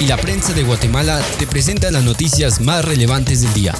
Y la prensa de Guatemala te presenta las noticias más relevantes del día.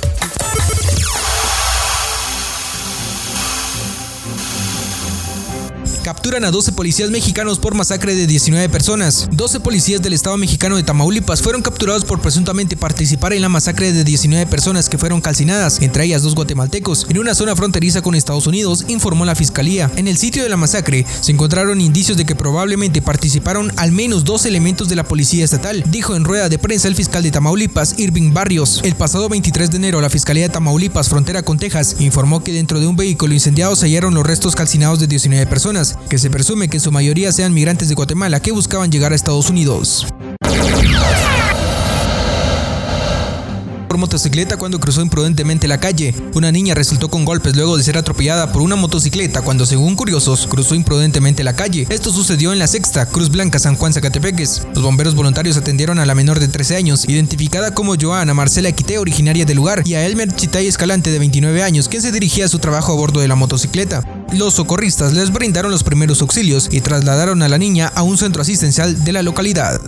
Capturan a 12 policías mexicanos por masacre de 19 personas. 12 policías del Estado mexicano de Tamaulipas fueron capturados por presuntamente participar en la masacre de 19 personas que fueron calcinadas, entre ellas dos guatemaltecos, en una zona fronteriza con Estados Unidos, informó la fiscalía. En el sitio de la masacre se encontraron indicios de que probablemente participaron al menos dos elementos de la policía estatal, dijo en rueda de prensa el fiscal de Tamaulipas, Irving Barrios. El pasado 23 de enero, la Fiscalía de Tamaulipas, frontera con Texas, informó que dentro de un vehículo incendiado se hallaron los restos calcinados de 19 personas que se presume que en su mayoría sean migrantes de Guatemala que buscaban llegar a Estados Unidos. Por motocicleta cuando cruzó imprudentemente la calle. Una niña resultó con golpes luego de ser atropellada por una motocicleta cuando, según curiosos, cruzó imprudentemente la calle. Esto sucedió en la sexta, Cruz Blanca, San Juan, Zacatepeques. Los bomberos voluntarios atendieron a la menor de 13 años, identificada como Joana Marcela Quite, originaria del lugar, y a Elmer Chitay Escalante, de 29 años, quien se dirigía a su trabajo a bordo de la motocicleta. Los socorristas les brindaron los primeros auxilios y trasladaron a la niña a un centro asistencial de la localidad.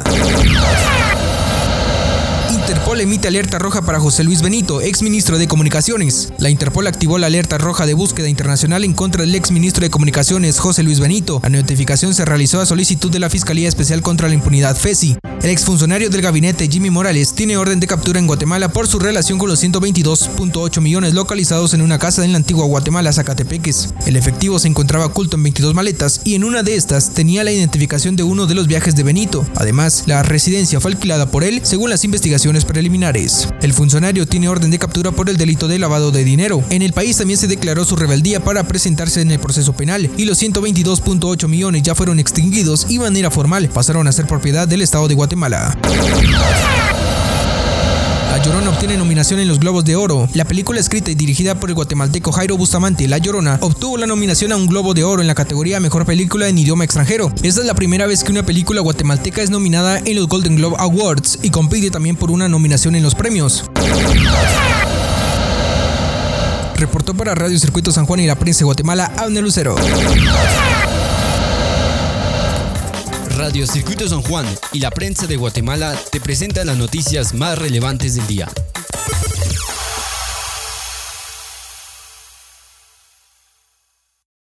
Interpol emite alerta roja para José Luis Benito, ex ministro de Comunicaciones. La Interpol activó la alerta roja de búsqueda internacional en contra del ex ministro de Comunicaciones, José Luis Benito. La notificación se realizó a solicitud de la Fiscalía Especial contra la Impunidad FESI. El exfuncionario del gabinete Jimmy Morales tiene orden de captura en Guatemala por su relación con los 122.8 millones localizados en una casa en la antigua Guatemala, Zacatepeques. El efectivo se encontraba oculto en 22 maletas y en una de estas tenía la identificación de uno de los viajes de Benito. Además, la residencia fue alquilada por él según las investigaciones preliminares. El funcionario tiene orden de captura por el delito de lavado de dinero. En el país también se declaró su rebeldía para presentarse en el proceso penal y los 122.8 millones ya fueron extinguidos y manera formal pasaron a ser propiedad del Estado de Guatemala. La Llorona obtiene nominación en los Globos de Oro. La película escrita y dirigida por el guatemalteco Jairo Bustamante, La Llorona, obtuvo la nominación a un Globo de Oro en la categoría Mejor Película en Idioma Extranjero. Esta es la primera vez que una película guatemalteca es nominada en los Golden Globe Awards y compite también por una nominación en los premios. Reportó para Radio Circuito San Juan y la prensa de Guatemala, Abner Lucero. Radio Circuito San Juan y la prensa de Guatemala te presenta las noticias más relevantes del día.